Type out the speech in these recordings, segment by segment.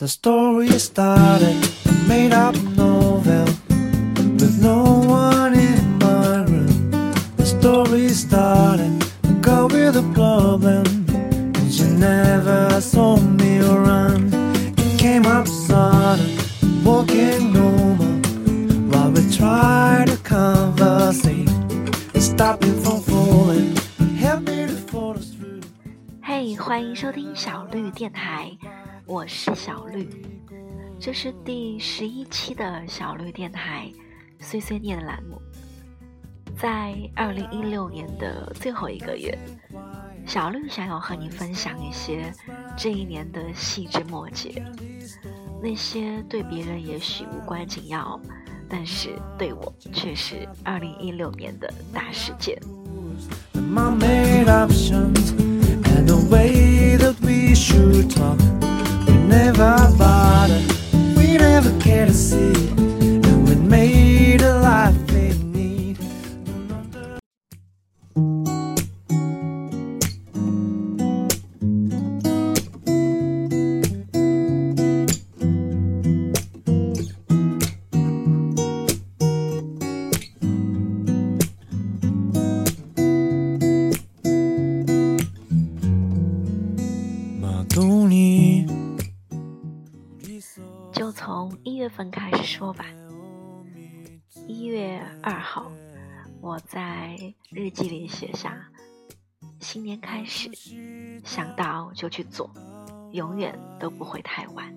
The story started, a made up novel, with no one in my room. The story started, a girl with a problem, and she never saw me around. It came up sudden, walking normal, while we tried to conversate, stopping from falling, help me to fall through. 嘿欢迎收听小绿电台， 我是小绿，这是第十一期的小绿电台碎碎念的栏目。在二零一六年的最后一个月，小绿想要和你分享一些这一年的细枝末节，那些对别人也许无关紧要，但是对我却是二零一六年的大事件。My made options and the way that we should talk. Never bother. we never care to see, 就去做，永远都不会太晚。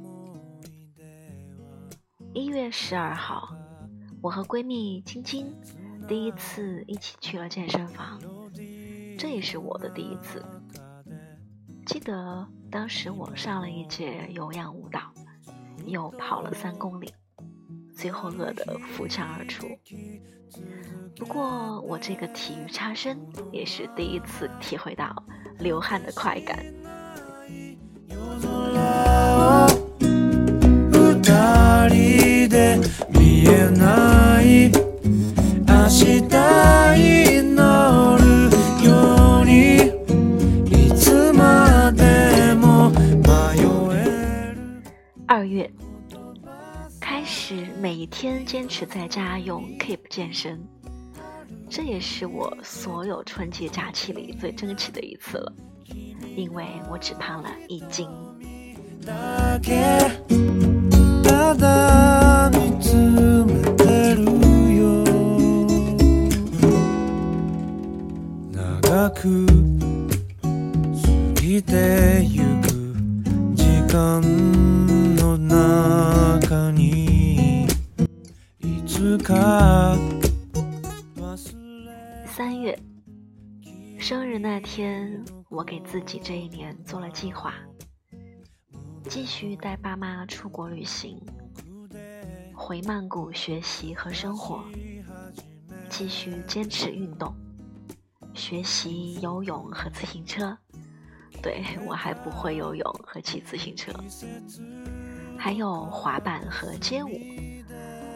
一月十二号，我和闺蜜晶晶第一次一起去了健身房，这也是我的第一次。记得当时我上了一节有氧舞蹈，又跑了三公里，最后饿得扶墙而出。不过我这个体育差生也是第一次体会到流汗的快感。ない明日祈るようにいつまでも迷える二月，开始每一天坚持在家用 Keep 健身，这也是我所有春节假期里最争气的一次了，因为我只胖了一斤。 く過ぎてゆく時間の中にいつか忘れ三月，生日那天，我给自己这一年做了计划，继续带爸妈出国旅行，回曼谷学习和生活，继续坚持运动， 学习游泳和自行车。对我还不会游泳和骑自行车，还有滑板和街舞，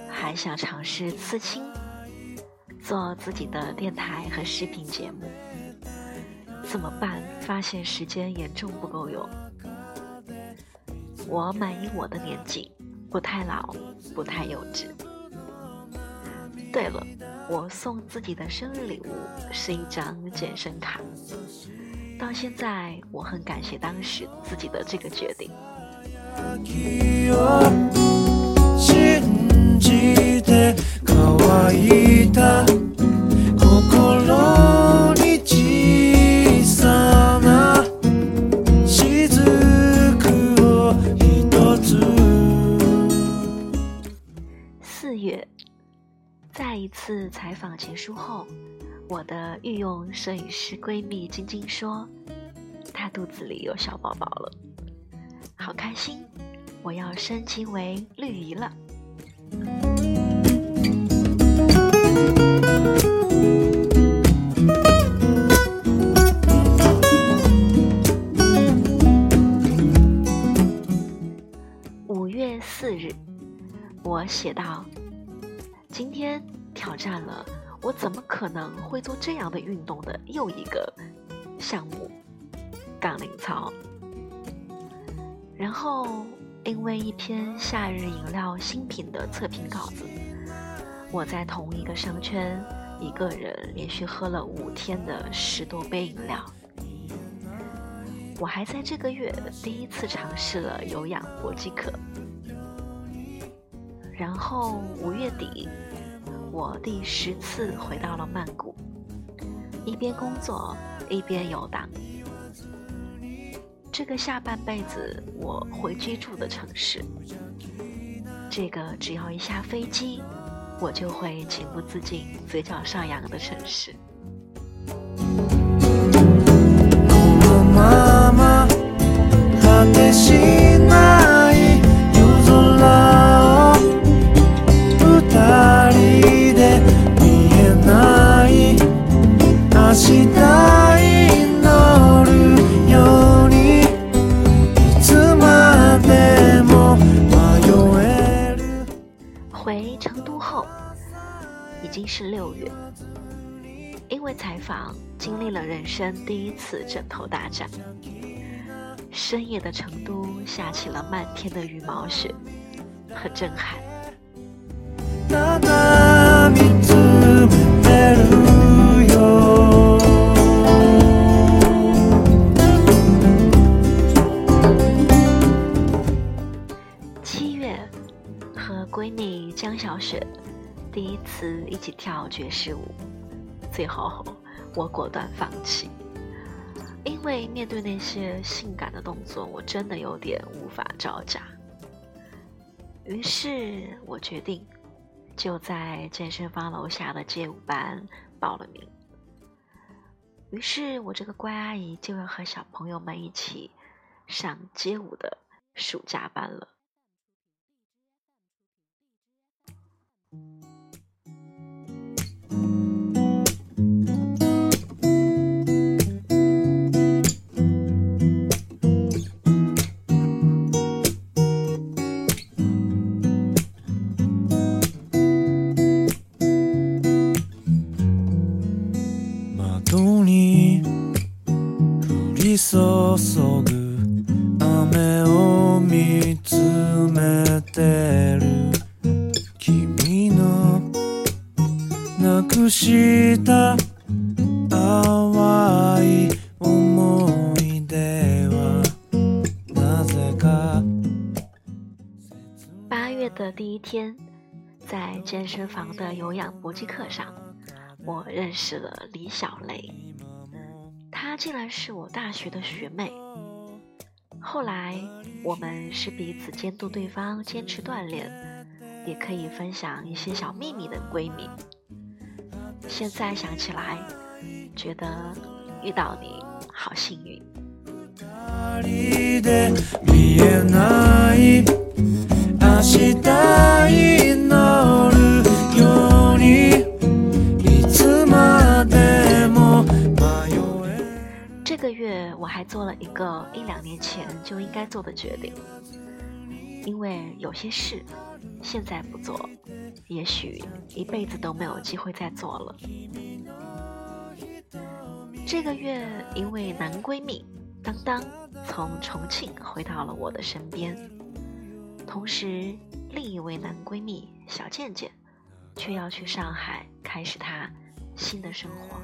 还想尝试刺青。做自己的电台和视频节目，怎么办？发现时间严重不够用。我满意我的年纪，不太老，不太幼稚。对了，我送自己的生日礼物是一张健身卡，到现在我很感谢当时自己的这个决定。书后，我的御用摄影师闺蜜晶晶说，她肚子里有小宝宝了，好开心！我要升级为绿姨了。五月四日，我写道：“今天挑战了我怎么可能会做这样的运动的又一个项目——杠铃操。然后因为一篇夏日饮料新品的测评稿子，我在同一个商圈一个人连续喝了五天的十多杯饮料。我还在这个月第一次尝试了有氧搏击课，然后五月底，我第十次回到了曼谷，一边工作一边游荡。这个下半辈子我会居住的城市，这个只要一下飞机，我就会情不自禁嘴角上扬的城市。第一次枕头大战。深夜的成都下起了漫天的羽毛雪，很震撼。七月，和闺蜜江小雪第一次一起跳爵士舞，最后我果断放弃。因为面对那些性感的动作，我真的有点无法招架。于是我决定，就在健身房楼下的街舞班报了名。于是我这个乖阿姨就要和小朋友们一起上街舞的暑假班了。八月的第一天，在健身房的有氧搏击课上，我认识了李小雷。她竟然是我大学的学妹。后来，我们是彼此监督对方坚持锻炼，也可以分享一些小秘密的闺蜜。现在想起来，觉得遇到你好幸运。这个月我还做了一个一两年前就应该做的决定，因为有些事现在不做，也许一辈子都没有机会再做了。这个月一位男闺蜜当当从重庆回到了我的身边，同时另一位男闺蜜小健健却要去上海开始他新的生活。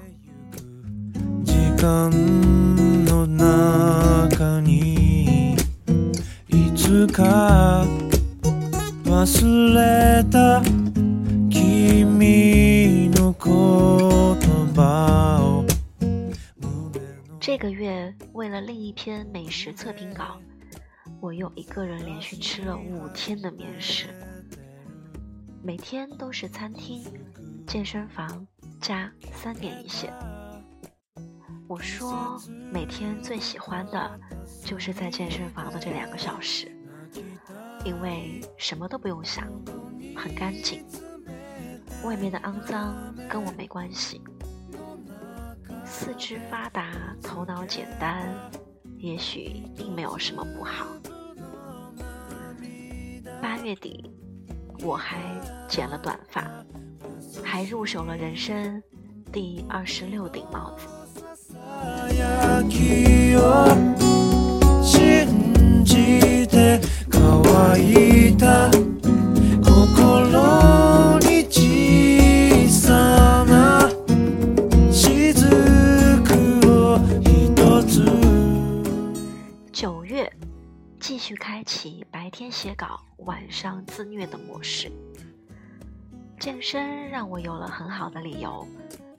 这个月为了另一篇美食测评稿，我又一个人连续吃了五天的面食，每天都是餐厅、健身房加三点一线。我说每天最喜欢的就是在健身房的这两个小时，因为什么都不用想，很干净，外面的肮脏跟我没关系。四肢发达，头脑简单，也许并没有什么不好。八月底，我还剪了短发，还入手了人生第二十六顶帽子。乾いた心に小さな雫を一つ九月，继续开启白天写稿、晚上自虐的模式。健身让我有了很好的理由，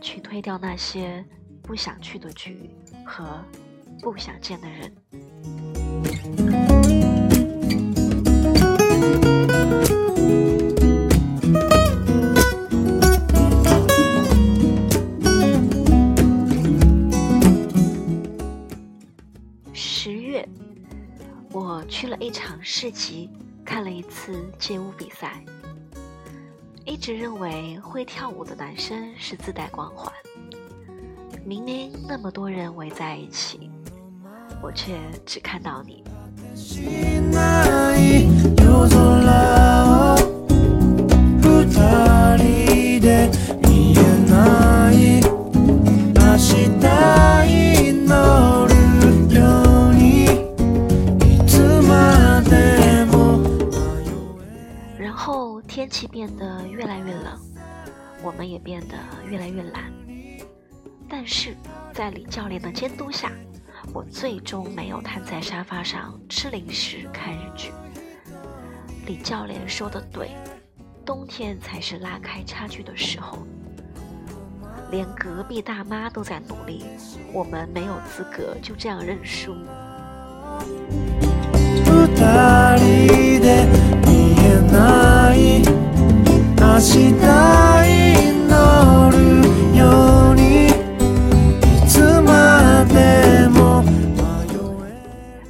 去推掉那些不想去的局和不想见的人。 我去了一场市集，看了一次街舞比赛。一直认为会跳舞的男生是自带光环，明明那么多人围在一起，我却只看到你。气变得越来越冷，我们也变得越来越懒。但是在李教练的监督下，我最终没有瘫在沙发上吃零食看日剧。李教练说的对，冬天才是拉开差距的时候。连隔壁大妈都在努力，我们没有资格就这样认输。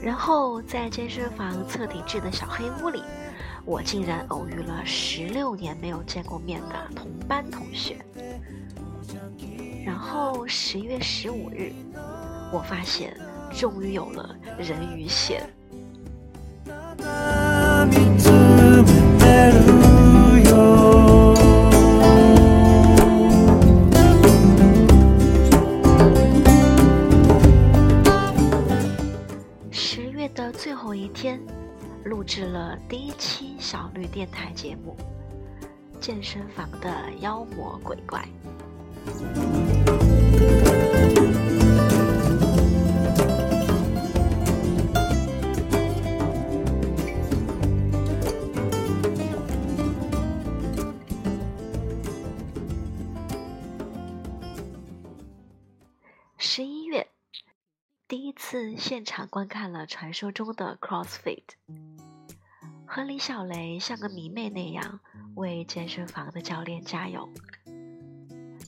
然后在健身房测体质的小黑屋里，我竟然偶遇了十六年没有见过面的同班同学。然后十一月十五日，我发现终于有了人鱼线。一天，录制了第一期小绿电台节目《健身房的妖魔鬼怪》。现场观看了传说中的 CrossFit，和李小雷像个迷妹那样为健身房的教练加油。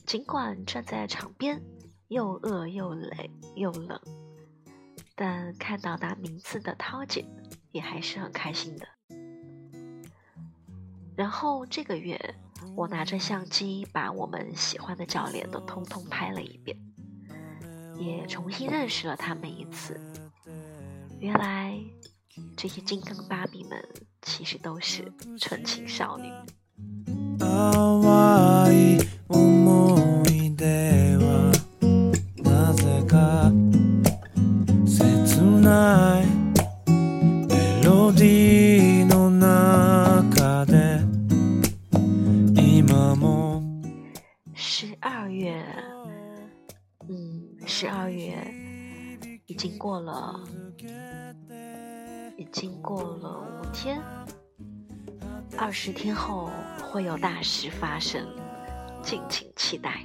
尽管站在场边又饿又累又冷，但看到拿名次的涛姐也还是很开心的。然后这个月，我拿着相机把我们喜欢的教练都通通拍了一遍。也重新认识了他们一次。原来这些金刚芭比们其实都是纯情少女。十二月已经过了，已经过了五天，二十天后会有大事发生，敬请期待。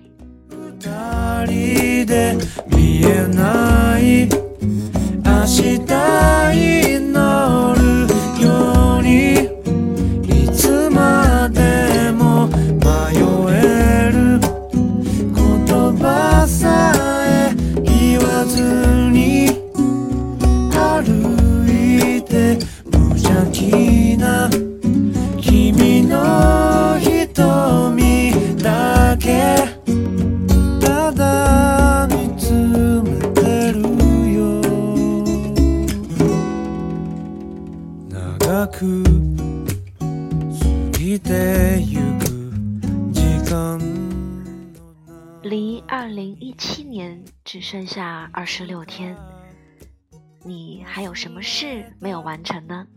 二十六天，你还有什么事没有完成呢？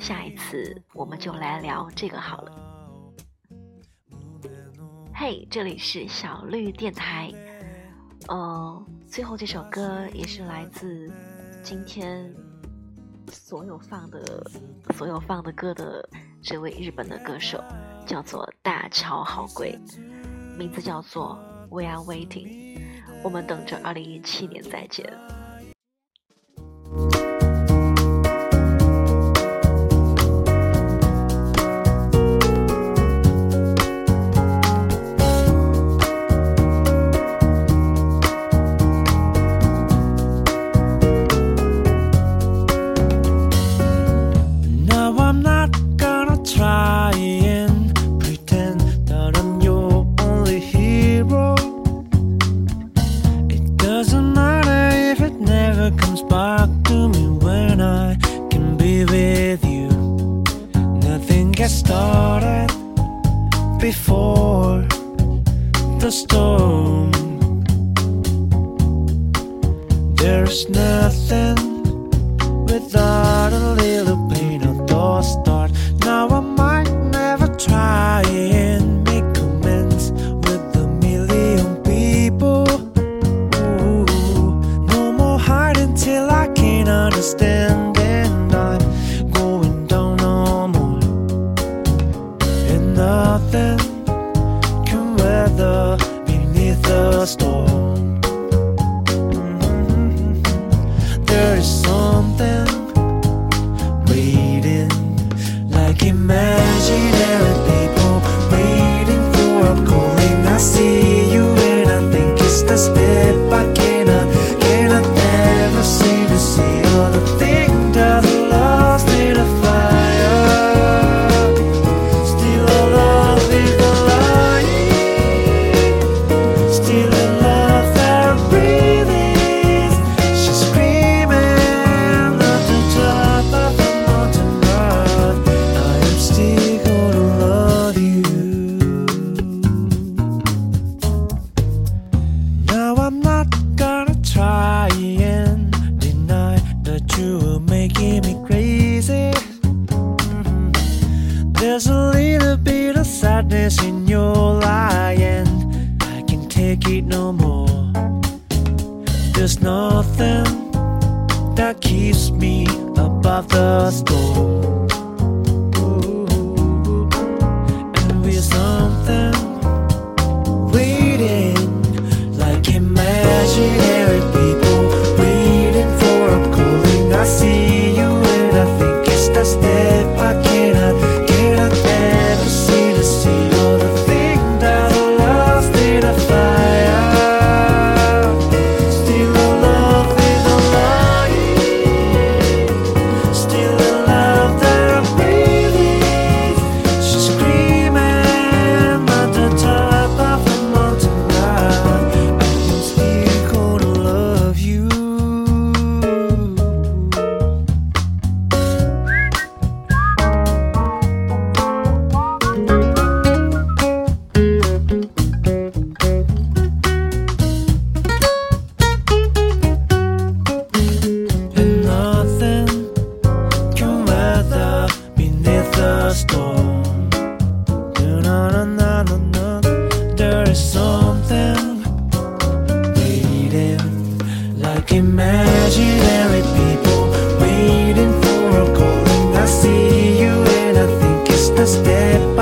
下一次我们就来聊这个好了。嘿，这里是小绿电台。呃，最后这首歌也是来自今天所有放的所有放的歌的这位日本的歌手，叫做大桥好贵，名字叫做 We Are Waiting，我们等着二零一七年再见。Just nothing that keeps me above the storm. And we're something waiting like a magic. Like imaginary people waiting for a call, and I see you, and I think it's the step.